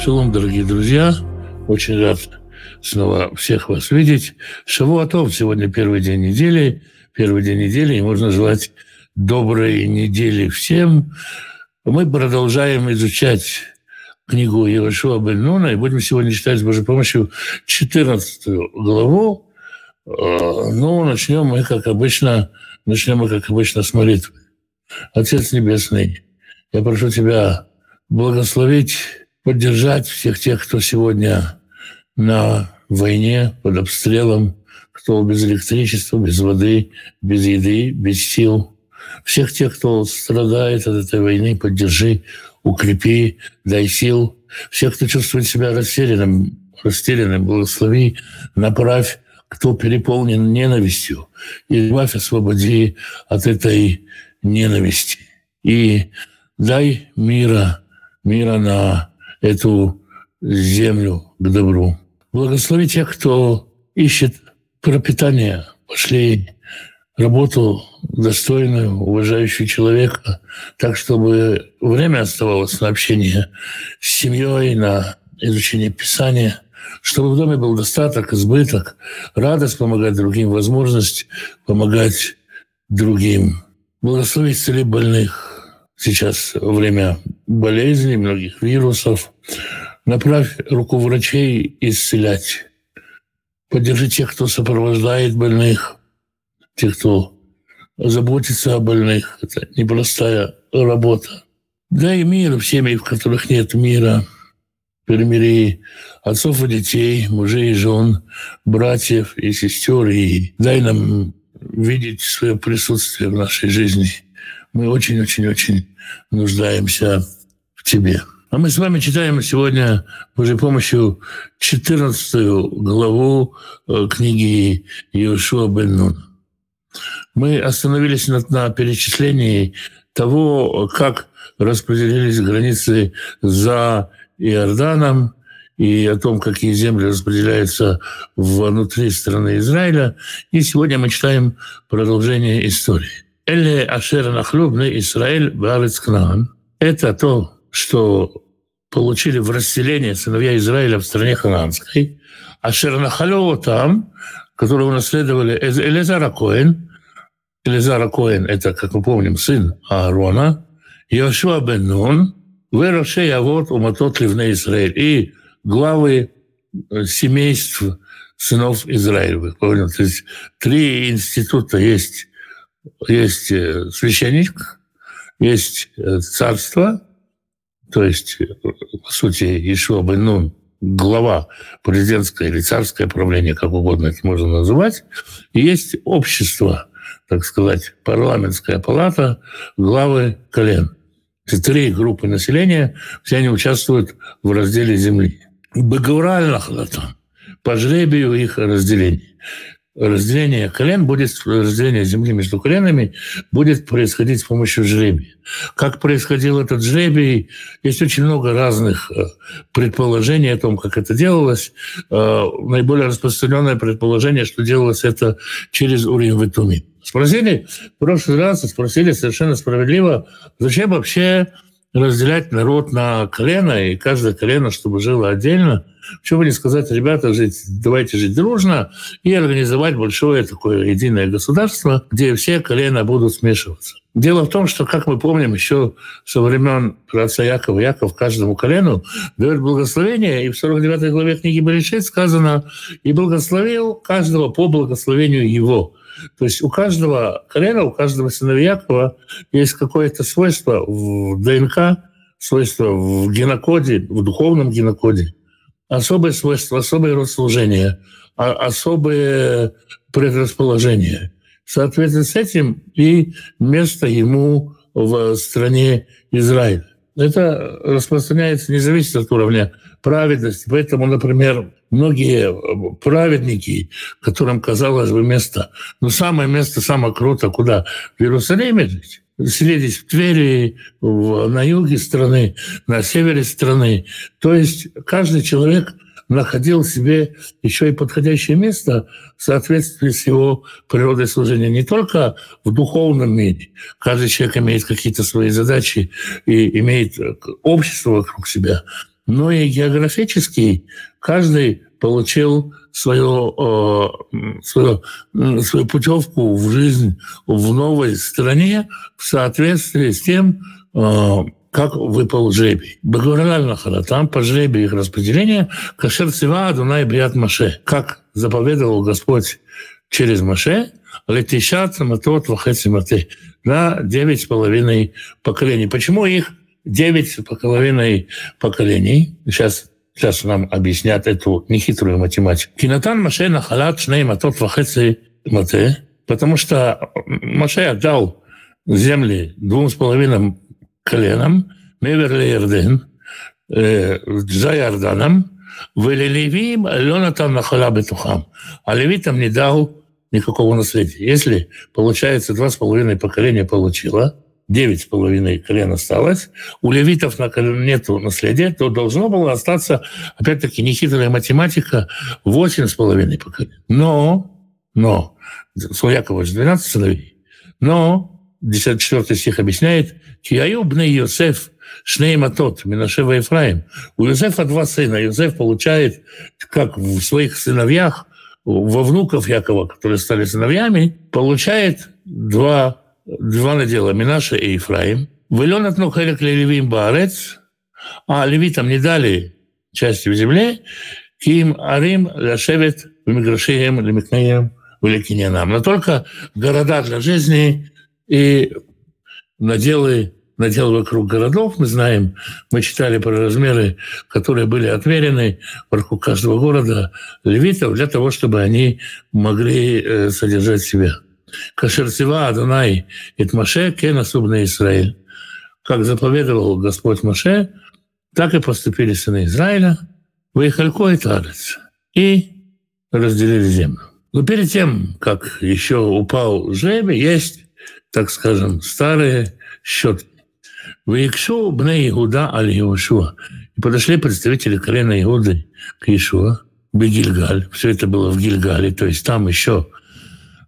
Шалом, дорогие друзья. Очень рад снова всех вас видеть. Шавуатов сегодня первый день недели. Первый день недели, и можно желать доброй недели всем. Мы продолжаем изучать книгу Иешуа бен Нуна, и будем сегодня читать с Божьей помощью 14 главу. Э, ну, начнем мы, как обычно, начнем мы, как обычно, с молитвы. Отец Небесный, я прошу Тебя благословить поддержать всех тех, кто сегодня на войне, под обстрелом, кто без электричества, без воды, без еды, без сил. Всех тех, кто страдает от этой войны, поддержи, укрепи, дай сил. Всех, кто чувствует себя растерянным, растерянным, благослови, направь, кто переполнен ненавистью, и избавь, освободи от этой ненависти. И дай мира, мира на эту землю к добру. Благослови тех, кто ищет пропитание, пошли работу достойную, уважающую человека, так, чтобы время оставалось на общение с семьей, на изучение Писания, чтобы в доме был достаток, избыток, радость помогать другим, возможность помогать другим. Благослови исцели больных, сейчас время болезней, многих вирусов. Направь руку врачей исцелять. Поддержи тех, кто сопровождает больных, тех, кто заботится о больных. Это непростая работа. Дай мир в семьях, в которых нет мира. Примири отцов и детей, мужей и жен, братьев и сестер. И дай нам видеть свое присутствие в нашей жизни – мы очень-очень-очень нуждаемся в тебе. А мы с вами читаем сегодня Божьей помощью 14 главу э, книги Иешуа бен Нуна. Мы остановились на, на перечислении того, как распределились границы за Иорданом и о том, какие земли распределяются внутри страны Израиля. И сегодня мы читаем продолжение истории. Эле Ашер Нахлюбны Израиль Барец Кнаан. Это то, что получили в расселение сыновья Израиля в стране Ханаанской. Ашер Нахалева там, которые унаследовали Элизара Коэн. Элизара Коэн – это, как мы помним, сын Аарона. Йошуа бен Нун. Верошей Авод Уматот Ливне Израиль. И главы семейств сынов Израилевых. То есть три института есть есть э, священник, есть э, царство, то есть, э, по сути, Ишуа бен Нун, глава президентское или царское правление, как угодно это можно называть, есть общество, так сказать, парламентская палата, главы колен. Это три группы населения, все они участвуют в разделе земли. Багураль по жребию их разделения разделение колен будет, разделение земли между коленами будет происходить с помощью жребия. Как происходил этот жребий, есть очень много разных э, предположений о том, как это делалось. Э, наиболее распространенное предположение, что делалось это через Урим Ветуми. Спросили, в прошлый раз спросили совершенно справедливо, зачем вообще разделять народ на колено, и каждое колено, чтобы жило отдельно. Почему бы не сказать, ребята, жить, давайте жить дружно и организовать большое такое единое государство, где все колена будут смешиваться. Дело в том, что, как мы помним, еще со времен праца Якова, Яков каждому колену дает благословение, и в 49 главе книги Берешит сказано, и благословил каждого по благословению его. То есть у каждого колена, у каждого сыновья Якова есть какое-то свойство в ДНК, свойство в генокоде, в духовном генокоде, особое свойство, особое род служения, а, особое предрасположение. Соответственно, с этим и место ему в стране Израиль. Это распространяется, не зависит от уровня праведности. Поэтому, например, многие э, праведники, которым казалось бы место, ну самое место, самое круто, куда? В Иерусалиме жить селились в Твери, в, на юге страны, на севере страны. То есть каждый человек находил себе еще и подходящее место в соответствии с его природой служения. Не только в духовном мире. Каждый человек имеет какие-то свои задачи и имеет общество вокруг себя но и географически каждый получил свою, свою, свою путевку в жизнь в новой стране в соответствии с тем, как выпал жребий. Багураль там по жребию их распределения кашер цива Адунай Бриат Маше. Как заповедовал Господь через Маше, летишат матот вахети мате на девять с половиной поколений. Почему их девять с половиной поколений? Сейчас Сейчас нам объяснят эту нехитрую математику. Кинатан Маше нахалат шней матот вахети мате, потому что Маше отдал земли двум с половиной коленом, Меверли Ярден, э, за Иорданом, Велелевим Ленатан Нахала Бетухам. А левитам не дал никакого наследия. Если, получается, два с половиной поколения получило, девять с половиной колен осталось, у левитов нет наследия, то должно было остаться, опять-таки, нехитрая математика, восемь с половиной поколений. Но, но, у Якова же 12 сыновей, но 54 стих объясняет, «Кияю бны Йосеф шней матот, Минашева Ефраим». У Йосефа два сына. Йосеф получает, как в своих сыновьях, во внуков Якова, которые стали сыновьями, получает два, два надела, Минаша и Ефраим. «Вылен от Нухелек Левим Баарец», а левитам не дали части в земле, Ким Арим Ляшевет в Миграшеем, Лемикнеем, Великинянам. Но только города для жизни и наделы, надел вокруг городов, мы знаем, мы читали про размеры, которые были отмерены вокруг каждого города левитов для того, чтобы они могли э, содержать себя. Кашерцева Адонай Итмаше Кен особенно Израиль. Как заповедовал Господь Маше, так и поступили сыны Израиля, выехалько и тарец, и разделили землю. Но перед тем, как еще упал жребий, есть так скажем, старые счеты. Ваикшу бне Иуда аль Иошуа. И подошли представители колена Иуды к Иешуа, Бегильгаль. Все это было в Гильгале, то есть там еще,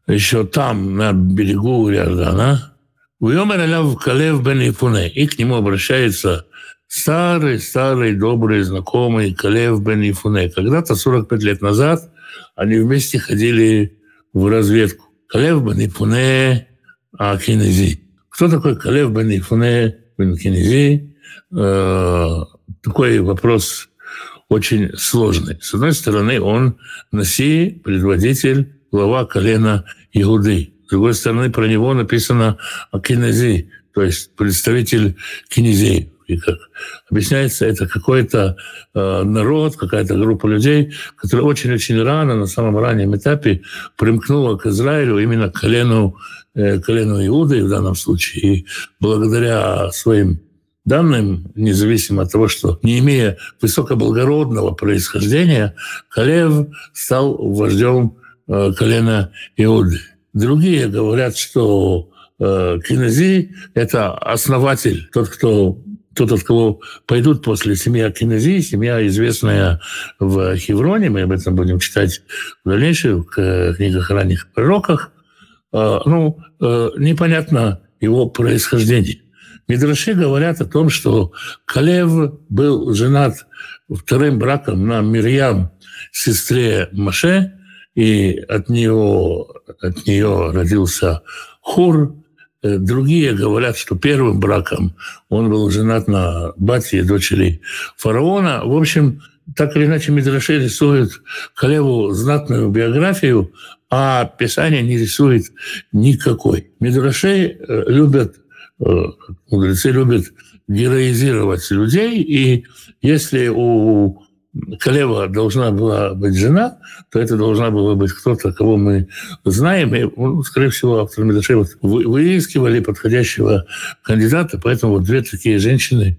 еще там, на берегу Иордана. Уйомер аляв Калев бен Ифуне. И к нему обращается старый-старый добрый знакомый Калев бен Ифуне. Когда-то, 45 лет назад, они вместе ходили в разведку. Калев бен Ифуне а Кинези. Кто такой Калев бен Ифуне бен Кинези? Э, такой вопрос очень сложный. С одной стороны, он Наси, предводитель, глава колена Иуды. С другой стороны, про него написано Акинези, то есть представитель кинезей. И как объясняется, это какой-то э, народ, какая-то группа людей, которая очень-очень рано, на самом раннем этапе, примкнула к Израилю именно к колену, э, колену Иуды в данном случае. И благодаря своим данным, независимо от того, что не имея высокоблагородного происхождения, Калев стал вождем колена Иуды. Другие говорят, что э, Кинези – это основатель, тот, кто тот, от кого пойдут после семья Кинези, семья, известная в Хевроне, мы об этом будем читать в дальнейших книгах ранних пророках, а, ну, э, непонятно его происхождение. Мидраши говорят о том, что Калев был женат вторым браком на Мирьям, сестре Маше, и от нее, от нее родился Хур, Э, другие говорят, что первым браком он был женат на бате дочери фараона. В общем, так или иначе Мидраши рисует Калеву знатную биографию, а Писание не рисует никакой. Мидраши э, любят, э, мудрецы любят героизировать людей, и если у Калева должна была быть жена, то это должна была быть кто-то, кого мы знаем. И, ну, скорее всего, автор Медашей вот выискивали подходящего кандидата, поэтому вот две такие женщины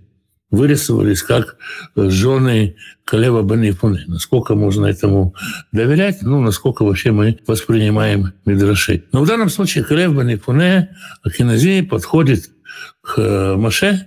вырисовались как жены Калева Банифуны. Насколько можно этому доверять? Ну, насколько вообще мы воспринимаем Мидрашей. Но в данном случае Калев Банифуне Акиназии подходит к Маше,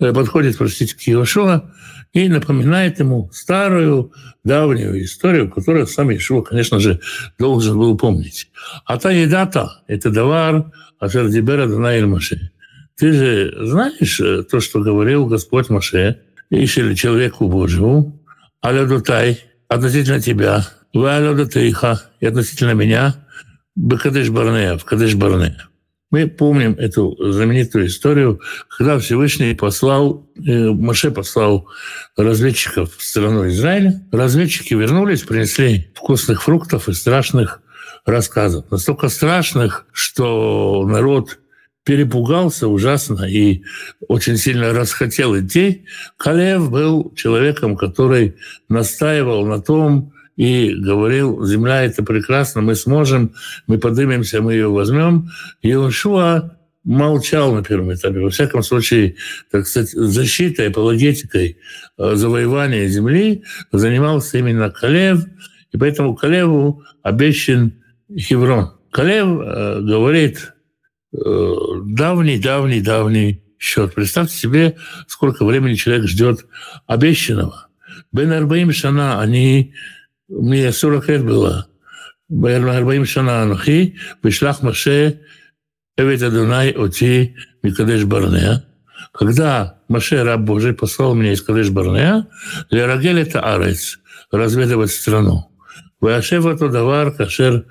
э, подходит, простите, к Иошуа, и напоминает ему старую, давнюю историю, которую сам Ишуа, конечно же, должен был помнить. А та еда-то – это давар Ашердибера Данаиль Маше. Ты же знаешь э, то, что говорил Господь Маше, Ишили человеку Божьему, Алядутай, относительно тебя, вы Алядутайха, и относительно меня, Бекадеш Барнея, в Кадеш Барнея. Мы помним эту знаменитую историю, когда Всевышний послал, э, Маше послал разведчиков в страну Израиля. Разведчики вернулись, принесли вкусных фруктов и страшных рассказов. Настолько страшных, что народ перепугался ужасно и очень сильно расхотел идти. Калев был человеком, который настаивал на том, и говорил, земля это прекрасно, мы сможем, мы поднимемся, мы ее возьмем. И Иошуа молчал на первом этапе. Во всяком случае, так сказать, защитой, апологетикой э, завоевания земли занимался именно Калев, и поэтому Калеву обещан Хеврон. Калев э, говорит давний-давний-давний э, счет. Представьте себе, сколько времени человек ждет обещанного. Бен Арбаим Шана, они мне 40 лет было. ב-40 שנה אנוכי, ושלח משה עבד אדוני אותי מקדש ברנע. Когда Маше, раб Божий, послал меня из Кадеш Барнея, лерагель это арец, разведывать страну. Ваяшев это давар кашер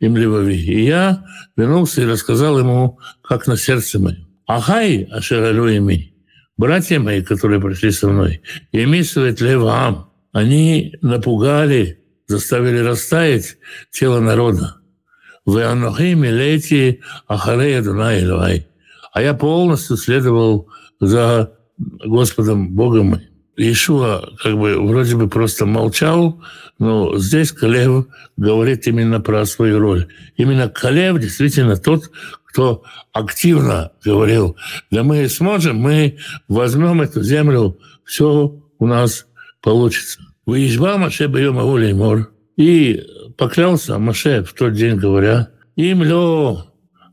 им левави. И я вернулся и рассказал ему, как на сердце моем. Ахай, ашер алюими, братья мои, которые пришли со мной, емисывает левам, они напугали заставили растаять тело народа. Вы анохи милети ахарея Дунай Илвай. А я полностью следовал за Господом Богом моим. Иешуа как бы вроде бы просто молчал, но здесь Калев говорит именно про свою роль. Именно Калев действительно тот, кто активно говорил, да мы сможем, мы возьмем эту землю, все у нас получится. Выезжал Маше Байома Мор и поклялся Маше в тот день, говоря, им лё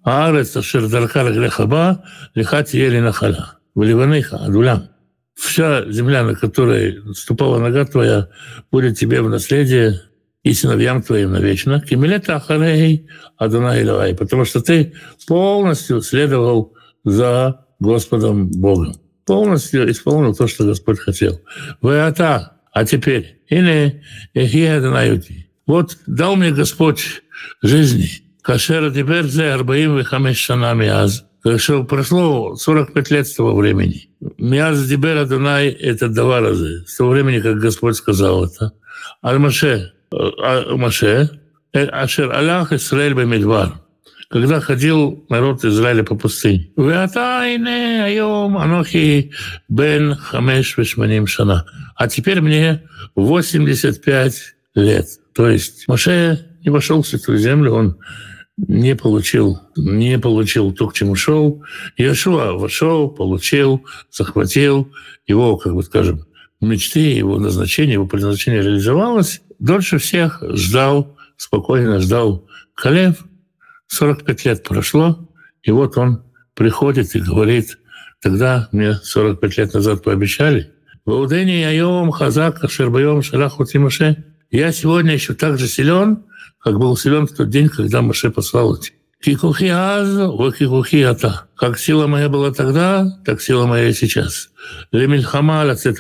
Аарец Ашер Даркар Грехаба Лихати Ели Нахала, Валиваныха, Адулям. Вся земля, на которой ступала нога твоя, будет тебе в наследие и сыновьям твоим навечно. Кимилета Ахарей Адуна Илавай, потому что ты полностью следовал за Господом Богом. Полностью исполнил то, что Господь хотел. Ваята а теперь, или Эхиаднаюти. Вот дал мне Господь жизни. Кашера теперь за Арбаим и Шанами Аз. Что прошло 45 лет с того времени. Миаз Дибер Адонай — это два раза. С того времени, как Господь сказал это. Аль-Маше, а, Маше, э, Ашер Аллах Исраэль Бамидвар когда ходил народ Израиля по пустыне. анохи бен хамеш вешманим шана. А теперь мне 85 лет. То есть Маше не вошел в Святую Землю, он не получил, не получил то, к чему шел. Иешуа вошел, получил, захватил. Его, как бы скажем, мечты, его назначение, его предназначение реализовалось. Дольше всех ждал, спокойно ждал Калев – 45 лет прошло, и вот он приходит и говорит, тогда мне 45 лет назад пообещали, Ваудени Айом Хазак Шербайом Шалаху Тимоше. Я сегодня еще так же силен, как был силен в тот день, когда Маше послал эти. Кикухи аз, кикухи ата. Как сила моя была тогда, так сила моя и сейчас. Лемильхама лацет.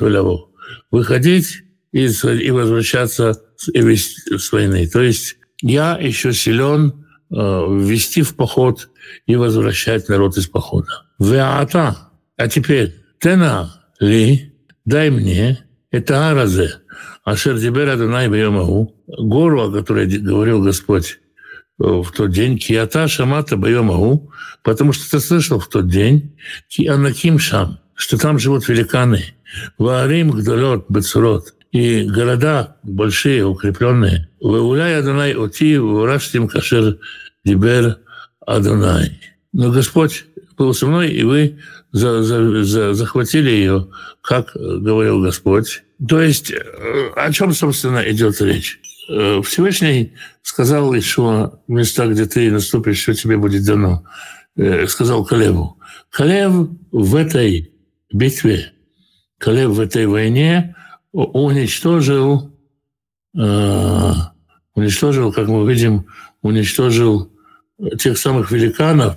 Выходить и, и возвращаться с войны. То есть я еще силен ввести в поход и возвращать народ из похода. Веата. А теперь, тена ли, дай мне, это аразе, ашер дибер адонай бьемагу, гору, о которой говорил Господь э, в тот день, киата шамата бьемагу, потому что ты слышал в тот день, ки анаким шам, что там живут великаны, ваарим гдалот бецурот, и города большие, укрепленные. Вауляй Адонай Оти, Вураштим Кашер Дибер Адонай. Но Господь был со мной, и вы за, за, за, захватили ее, как говорил Господь. То есть э, о чем, собственно, идет речь? Э, Всевышний сказал еще в местах, где ты наступишь, что тебе будет дано. Э, сказал Калеву. Калев в этой битве, Калев в этой войне уничтожил, уничтожил, как мы видим, уничтожил тех самых великанов,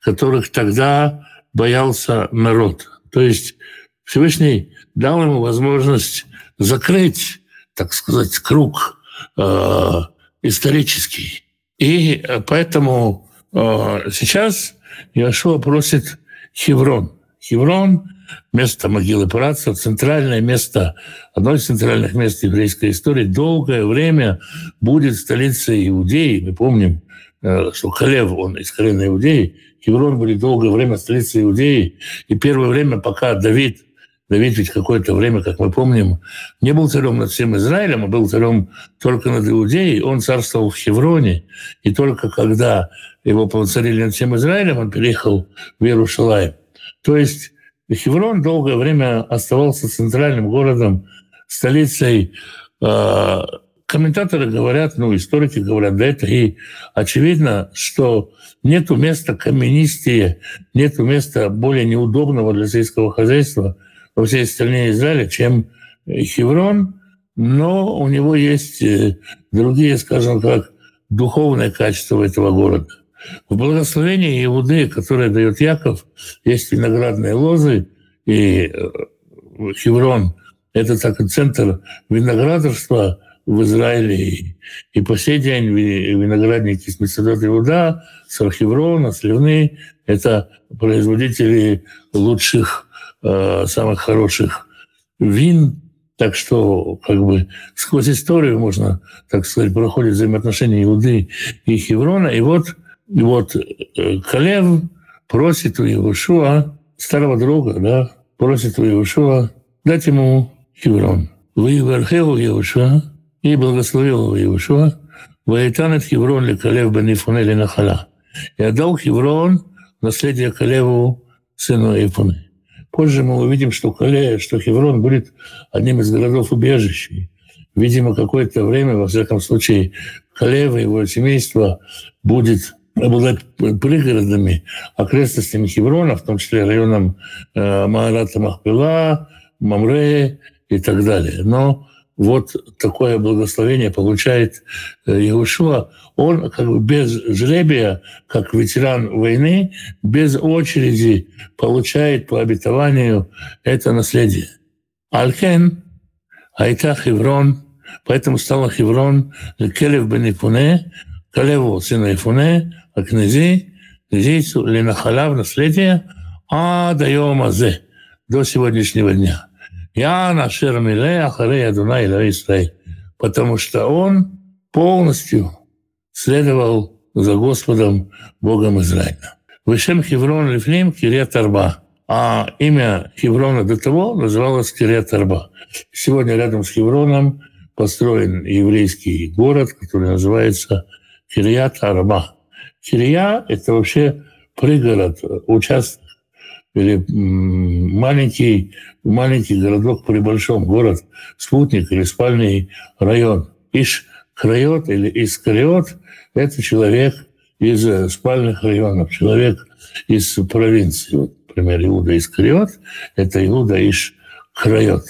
которых тогда боялся народ. То есть Всевышний дал ему возможность закрыть, так сказать, круг э, исторический. И поэтому э, сейчас Яшуа просит Хеврон. Хеврон – место могилы працев, центральное место, одно из центральных мест еврейской истории, долгое время будет столицей Иудеи. Мы помним, э, что Халев, он из колена Иудеи, Хеврон будет долгое время столицей Иудеи. И первое время, пока Давид – Давид ведь какое-то время, как мы помним, не был царем над всем Израилем, а был царем только над Иудеей. Он царствовал в Хевроне. И только когда его повоцарили над всем Израилем, он переехал в Иерушалаем. То есть Хеврон долгое время оставался центральным городом, столицей. А, комментаторы говорят, ну, историки говорят, да это и очевидно, что нету места каменистее, нету места более неудобного для сельского хозяйства – во всей стране Израиля, чем Хеврон, но у него есть э, другие, скажем так, духовные качества этого города. В благословении Иуды, которое дает Яков, есть виноградные лозы, и э, Хеврон – это так центр виноградарства в Израиле. И по сей день виноградники с Месседот Иуда, с Археврона, Сливны – это производители лучших Э, самых хороших вин. Так что как бы сквозь историю можно, так сказать, проходит взаимоотношения Иуды и Хеврона. И вот, и вот э, Калев просит у Иешуа, старого друга, да, просит у Иешуа дать ему Хеврон. Вы Иверхеву Иешуа и благословил его Иешуа, Ваитанет Хеврон ли Калев бен Ифунели Нахала. И отдал Хеврон наследие Калеву, сыну Ифуны. Позже мы увидим, что Кале, что Хеврон будет одним из городов убежищей. Видимо, какое-то время, во всяком случае, Калева и его семейство будет обладать пригородами, окрестностями Хеврона, в том числе районом э, Маарата Махпила, Мамре и так далее. Но вот такое благословение получает э, Иешуа. Он как бы без жребия, как ветеран войны, без очереди получает по обетованию это наследие. Алькен, Айта Хеврон, поэтому стала Хеврон Келев бен Ифуне, Калеву сына Ифуне, а князи, князейцу Ленахала в наследие, а даем азе, до сегодняшнего дня – я нашер миле ахарей Адунай Израиль, потому что он полностью следовал за Господом Богом Израиля. Вышем Хеврон Лифлим Кириат Арба. А имя Хеврона до того называлось Кириат Арба. Сегодня рядом с Хевроном построен еврейский город, который называется Кириат Арба. Кирия – это вообще пригород, участок или маленький, маленький городок при большом, город, спутник или спальный район. Иш Крайот или Искариот – это человек из э, спальных районов, человек из провинции. Вот, например, Иуда Искариот – это Иуда Иш Крайот,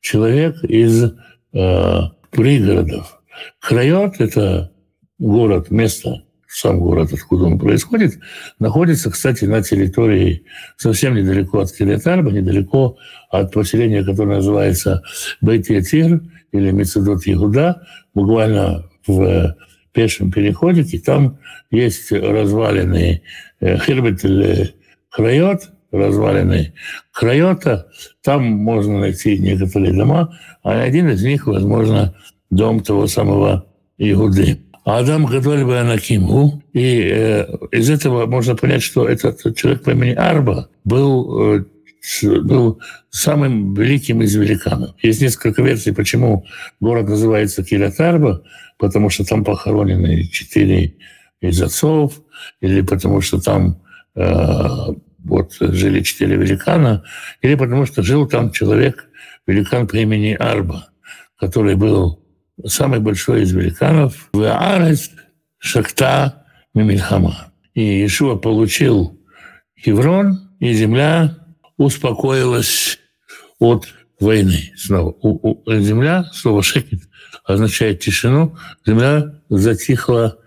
человек из э, пригородов. Крайот – это город, место, сам город, откуда он происходит, находится, кстати, на территории совсем недалеко от Кириатарба, недалеко от поселения, которое называется Бейтиатир или Мецедот Ягуда, буквально в пешем переходике. Там есть развалины э, Хирбетель Крайот, развалины Крайота. Там можно найти некоторые дома, а один из них, возможно, дом того самого Игуды. Адам Гадоль Банакиму. И э, из этого можно понять, что этот человек по имени Арба был, э, был самым великим из великанов. Есть несколько версий, почему город называется Кириат-Арба, потому что там похоронены четыре из отцов, или потому что там э, вот жили четыре великана, или потому что жил там человек, великан по имени Арба, который был самый большой из великанов, в Арес Шахта Мимильхама. И Ишуа получил Хеврон, и земля успокоилась от войны. Снова у, у, земля, слово шекет означает тишину, земля затихла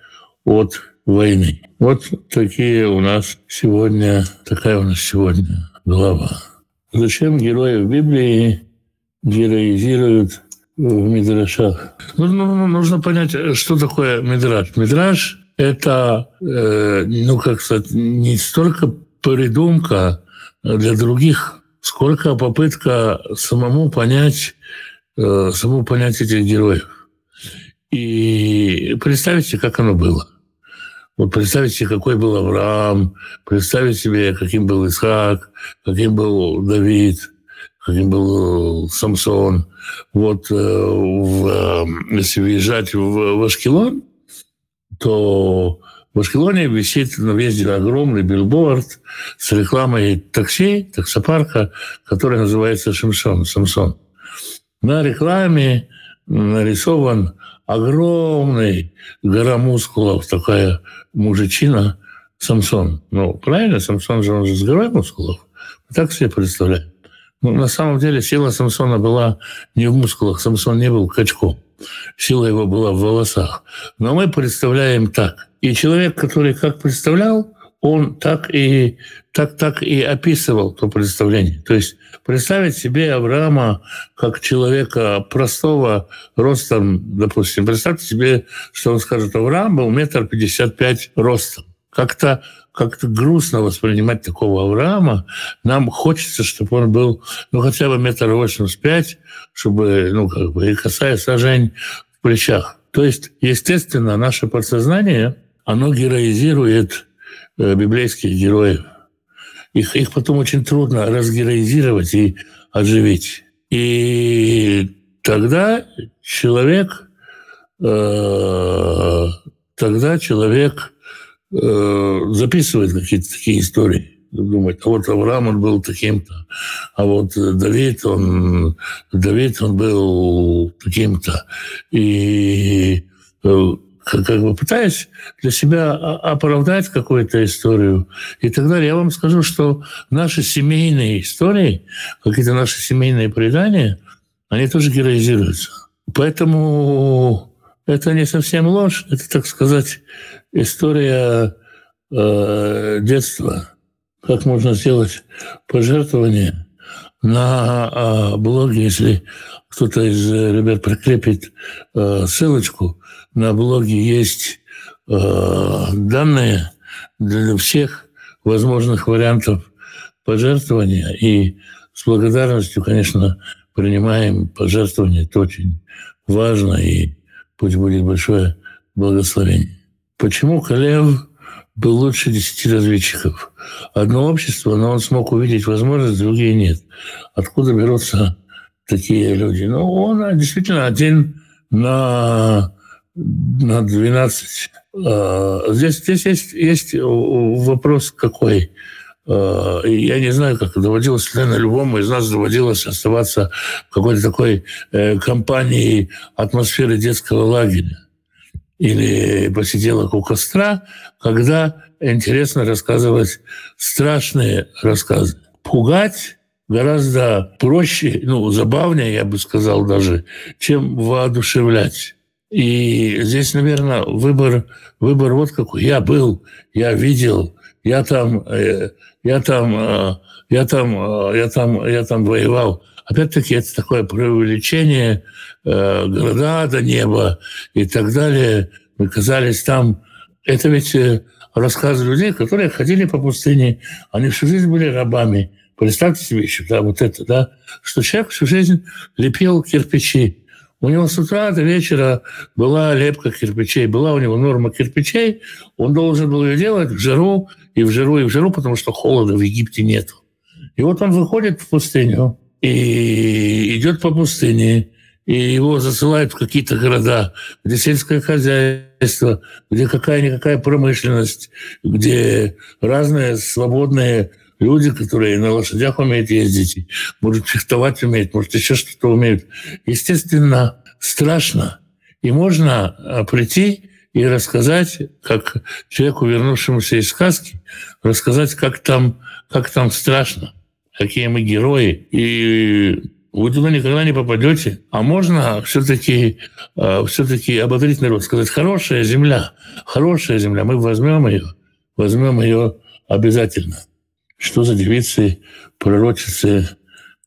от войны. Вот такие у нас сегодня, такая у нас сегодня глава. Зачем герои в Библии героизируют в Мидрашах? Ну, ну, ну, нужно понять, что такое Мидраш. Мидраш – это, э, ну, как сказать, не столько придумка для других, сколько попытка самому понять, э, самому понять этих героев. И представьте, как оно было. Вот представить себе, какой был Авраам, представить себе, каким был Исаак, каким был Давид, был Самсон. Вот э, в, э, если въезжать в, в Ашкелон, то в Ашкелоне висит на въезде огромный билборд с рекламой такси, таксопарка, который называется Шимшон, Самсон. На рекламе нарисован огромный гора мускулов, такая мужичина Самсон. Ну, правильно, Самсон же, он же с горой мускулов. Так себе представляем. Но на самом деле сила Самсона была не в мускулах. Самсон не был качком. Сила его была в волосах. Но мы представляем так. И человек, который как представлял, он так и, так, так и описывал то представление. То есть представить себе Авраама как человека простого ростом, допустим, представьте себе, что он скажет, Авраам был метр пятьдесят пять ростом. Как-то как-то грустно воспринимать такого Авраама. Нам хочется, чтобы он был ну, хотя бы метр восемьдесят пять, чтобы, ну, как бы, и касаясь сажень в плечах. То есть, естественно, наше подсознание, оно героизирует Э, библейских героев. Их, их потом очень трудно разгероизировать и оживить. И тогда человек, э, тогда человек э, записывает какие-то такие истории. Думает, а вот Авраам он был таким-то, а вот Давид он, Давид он был таким-то. И э, как бы пытаясь для себя оправдать какую-то историю и так далее. Я вам скажу, что наши семейные истории, какие-то наши семейные предания, они тоже героизируются. Поэтому это не совсем ложь, это, так сказать, история э, детства. Как можно сделать пожертвование на э, блоге, если кто-то из ребят прикрепит э, ссылочку, на блоге есть э, данные для всех возможных вариантов пожертвования. И с благодарностью, конечно, принимаем пожертвования. Это очень важно, и пусть будет большое благословение. Почему Калев был лучше десяти разведчиков? Одно общество, но он смог увидеть возможность, другие нет. Откуда берутся такие люди? Ну, он действительно один на на 12. А, здесь, здесь есть, есть вопрос какой. А, я не знаю, как доводилось, наверное, любому из нас доводилось оставаться в какой-то такой э, компании атмосферы детского лагеря или посиделок у костра, когда интересно рассказывать страшные рассказы. Пугать гораздо проще, ну, забавнее, я бы сказал даже, чем воодушевлять. И здесь, наверное, выбор, выбор вот какой. Я был, я видел, я там, э, я там, э, я там, э, я там, я там воевал. Опять-таки, это такое преувеличение города до неба и так далее. Мы казались там. Это ведь рассказы людей, которые ходили по пустыне. Они всю жизнь были рабами. Представьте себе еще, да, вот это, да, что человек всю жизнь лепил кирпичи. У него с утра до вечера была лепка кирпичей, была у него норма кирпичей, он должен был ее делать в жару, и в жару, и в жару, потому что холода в Египте нет. И вот он выходит в пустыню и идет по пустыне, и его засылают в какие-то города, где сельское хозяйство, где какая-никакая промышленность, где разные свободные люди, которые на лошадях умеют ездить, может фехтовать умеют, может еще что-то умеют. Естественно, страшно. И можно а, прийти и рассказать, как человеку, вернувшемуся из сказки, рассказать, как там, как там страшно, какие мы герои. И вы туда никогда не попадете. А можно все-таки а, все-таки ободрить народ, сказать, хорошая земля, хорошая земля, мы возьмем ее, возьмем ее обязательно что за девицы, пророчицы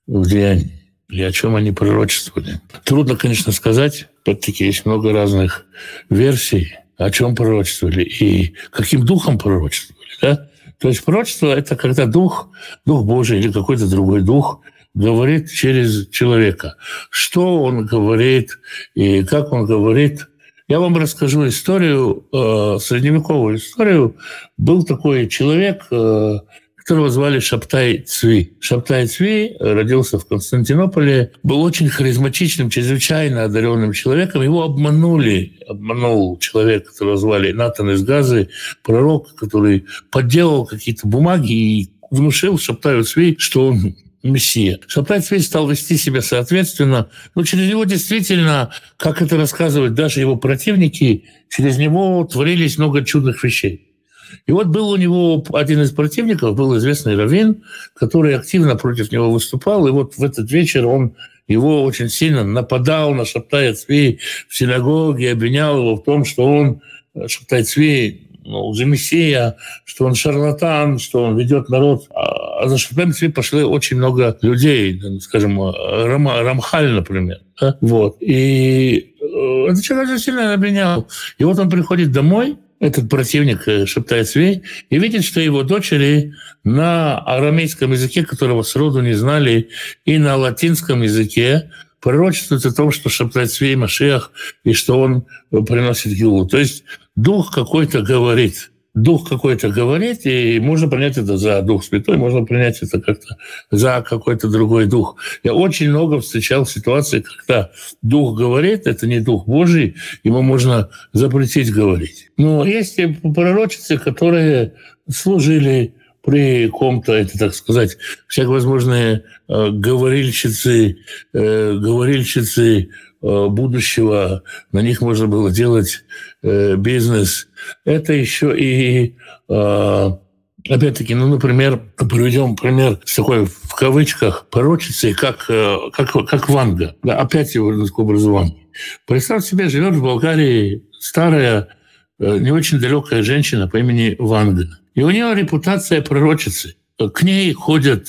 в деянии? И о чем они пророчествовали? Трудно, конечно, сказать. Опять-таки, есть много разных версий, о чем пророчествовали и каким духом пророчествовали. Да? То есть пророчество – это когда дух, дух Божий или какой-то другой дух говорит через человека. Что он говорит и как он говорит. Я вам расскажу историю, э, средневековую историю. Был такой человек, э, которого звали Шаптай Цви. Шаптай Цви родился в Константинополе, был очень харизматичным, чрезвычайно одаренным человеком. Его обманули, обманул человек, которого звали Натан из Газы, пророк, который подделал какие-то бумаги и внушил Шаптаю Цви, что он Мессия. Шаптай Цви стал вести себя соответственно. Но через него действительно, как это рассказывают даже его противники, через него творились много чудных вещей. И вот был у него один из противников, был известный Равин, который активно против него выступал. И вот в этот вечер он его очень сильно нападал на Шаптая Цви в синагоге, обвинял его в том, что он, Шаптай Цви, ну, уже мессия, что он шарлатан, что он ведет народ. А за Шаптаем Цви пошли очень много людей, скажем, Рам, Рамхаль, например. Да? Вот. И э, этот человек очень сильно обвинял. И вот он приходит домой, этот противник э, шептает свей, и видит, что его дочери на арамейском языке, которого сроду не знали, и на латинском языке пророчествуют о том, что шептает свей Машиах, и что он приносит Гилу. То есть дух какой-то говорит – дух какой-то говорит, и можно принять это за дух святой, можно принять это как-то за какой-то другой дух. Я очень много встречал ситуации, когда дух говорит, это не дух Божий, ему можно запретить говорить. Но есть и пророчицы, которые служили при ком-то, это, так сказать, всяковозможные э, говорильщицы, э, говорильщицы будущего, на них можно было делать э, бизнес. Это еще и э, Опять-таки, ну, например, приведем пример с такой, в кавычках, порочицей, как, как, как Ванга. Да, опять его к образованию. Представьте себе, живет в Болгарии старая, не очень далекая женщина по имени Ванга. И у нее репутация пророчицы. К ней ходят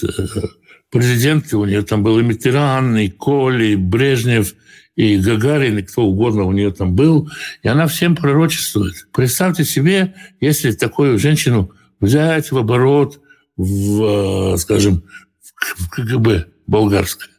президенты, у нее там был и Митеран, и Коли, и Брежнев, и Гагарин, и кто угодно у нее там был, и она всем пророчествует. Представьте себе, если такую женщину взять в оборот, в, э, скажем, в КГБ болгарское.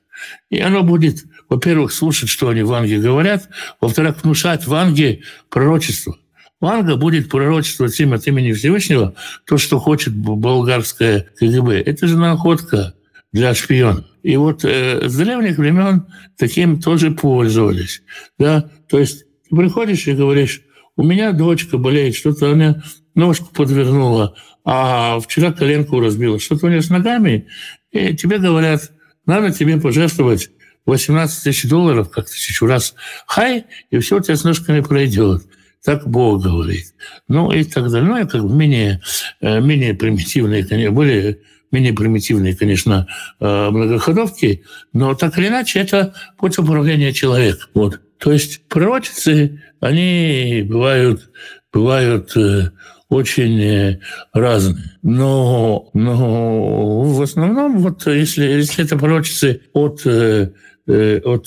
И оно будет, во-первых, слушать, что они в Анге говорят, во-вторых, внушать в Анге пророчество. Ванга будет пророчествовать им от имени Всевышнего то, что хочет болгарское КГБ. Это же находка для шпиона. И вот э, с древних времен таким тоже пользовались. Да? То есть ты приходишь и говоришь, у меня дочка болеет, что-то она ножку подвернула, а вчера коленку разбила, что-то у нее с ногами, и тебе говорят, надо тебе пожертвовать 18 тысяч долларов, как тысячу раз, хай, и все у тебя с ножками пройдет. Так Бог говорит. Ну и так далее. Ну, и как бы менее, э, менее примитивные, более менее примитивные, конечно, э, многоходовки, но так или иначе это путь управления человека. Вот. То есть пророчицы, они бывают, бывают э, очень э, разные. Но, но в основном, вот если, если это пророчицы от, от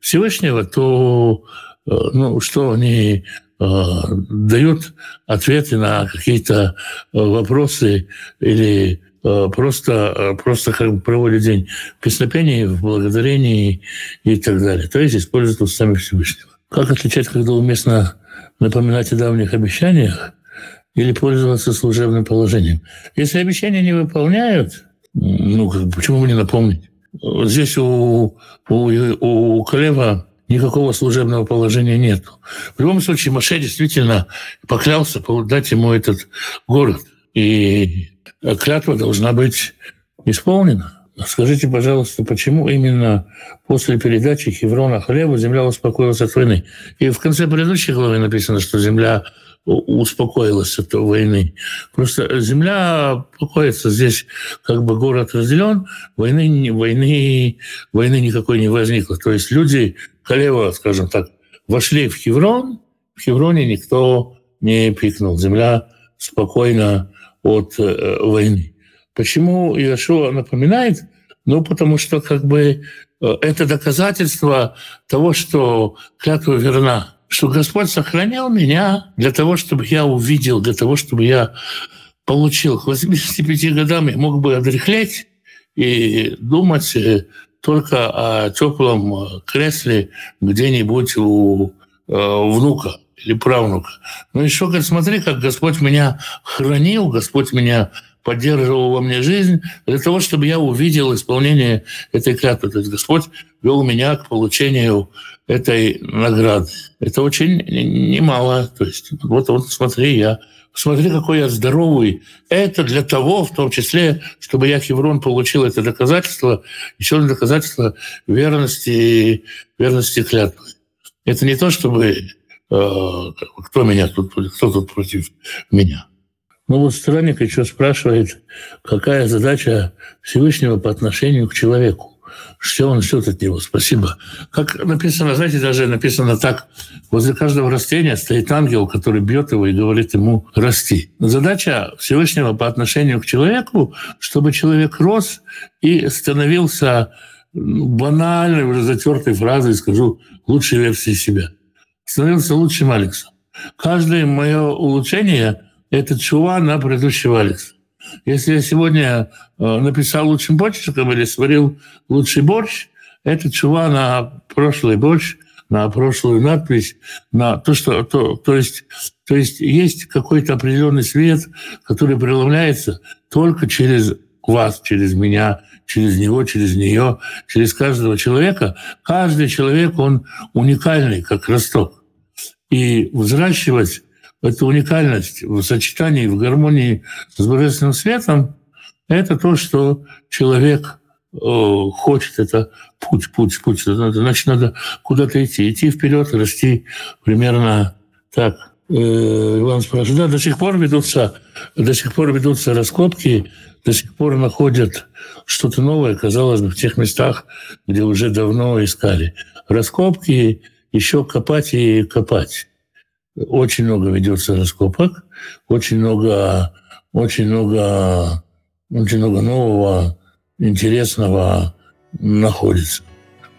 Всевышнего, то ну, что они дают ответы на какие-то вопросы или просто, э, просто как бы проводит день в песнопении, в благодарении и так далее. То есть используют устами Всевышнего. Как отличать, когда уместно напоминать о давних обещаниях или пользоваться служебным положением? Если обещания не выполняют, ну, почему бы не напомнить? Здесь у, у, у Клева никакого служебного положения нет. В любом случае, Маше действительно поклялся дать ему этот город. И клятва должна быть исполнена. Скажите, пожалуйста, почему именно после передачи Хеврона хлеба земля успокоилась от войны? И в конце предыдущей главы написано, что земля успокоилась от войны. Просто земля покоится. Здесь как бы город разделен, войны, войны, войны никакой не возникло. То есть люди Халева, скажем так, вошли в Хеврон, в Хевроне никто не пикнул. Земля спокойно от э, войны. Почему Иошуа напоминает Ну, потому что как бы э, это доказательство того, что клятва верна, что Господь сохранял меня для того, чтобы я увидел, для того, чтобы я получил. К 85 годам я мог бы отрехлеть и думать э, только о теплом э, кресле где-нибудь у внука или правнука. Но еще, говорит, смотри, как Господь меня хранил, Господь меня поддерживал во мне жизнь для того, чтобы я увидел исполнение этой клятвы. То есть Господь вел меня к получению этой награды. Это очень немало. То есть вот, вот смотри, я смотри, какой я здоровый. Это для того, в том числе, чтобы я, Хеврон, получил это доказательство, еще одно доказательство верности, верности клятвы. Это не то, чтобы кто меня тут, кто тут против меня. Ну вот странник еще спрашивает, какая задача Всевышнего по отношению к человеку. Что он ждет от него? Спасибо. Как написано, знаете, даже написано так, возле каждого растения стоит ангел, который бьет его и говорит ему «расти». Задача Всевышнего по отношению к человеку, чтобы человек рос и становился банальной, уже затертой фразой, скажу, лучшей версией себя. Становился лучшим Алексом. Каждое мое улучшение – это чува на предыдущего Алекса. Если я сегодня э, написал лучшим почерком или сварил лучший борщ, это чува на прошлый борщ, на прошлую надпись, на то, что то, то есть, то есть есть какой-то определенный свет, который преломляется только через вас, через меня, через него, через нее, через каждого человека. Каждый человек, он уникальный, как росток. И взращивать эта уникальность в сочетании, в гармонии с божественным светом, это то, что человек э, хочет, это путь, путь, путь. Значит, надо куда-то идти, идти вперед, расти примерно так. Э, Иван спрашивает, да, до сих пор ведутся, до сих пор ведутся раскопки, до сих пор находят что-то новое, казалось бы, в тех местах, где уже давно искали. Раскопки еще копать и копать очень много ведется раскопок, очень много, очень много, очень много нового, интересного находится.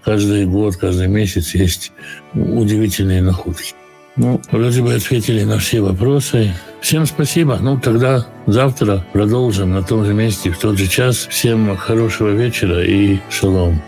Каждый год, каждый месяц есть удивительные находки. Ну, вроде бы ответили на все вопросы. Всем спасибо. Ну, тогда завтра продолжим на том же месте, в тот же час. Всем хорошего вечера и шалом.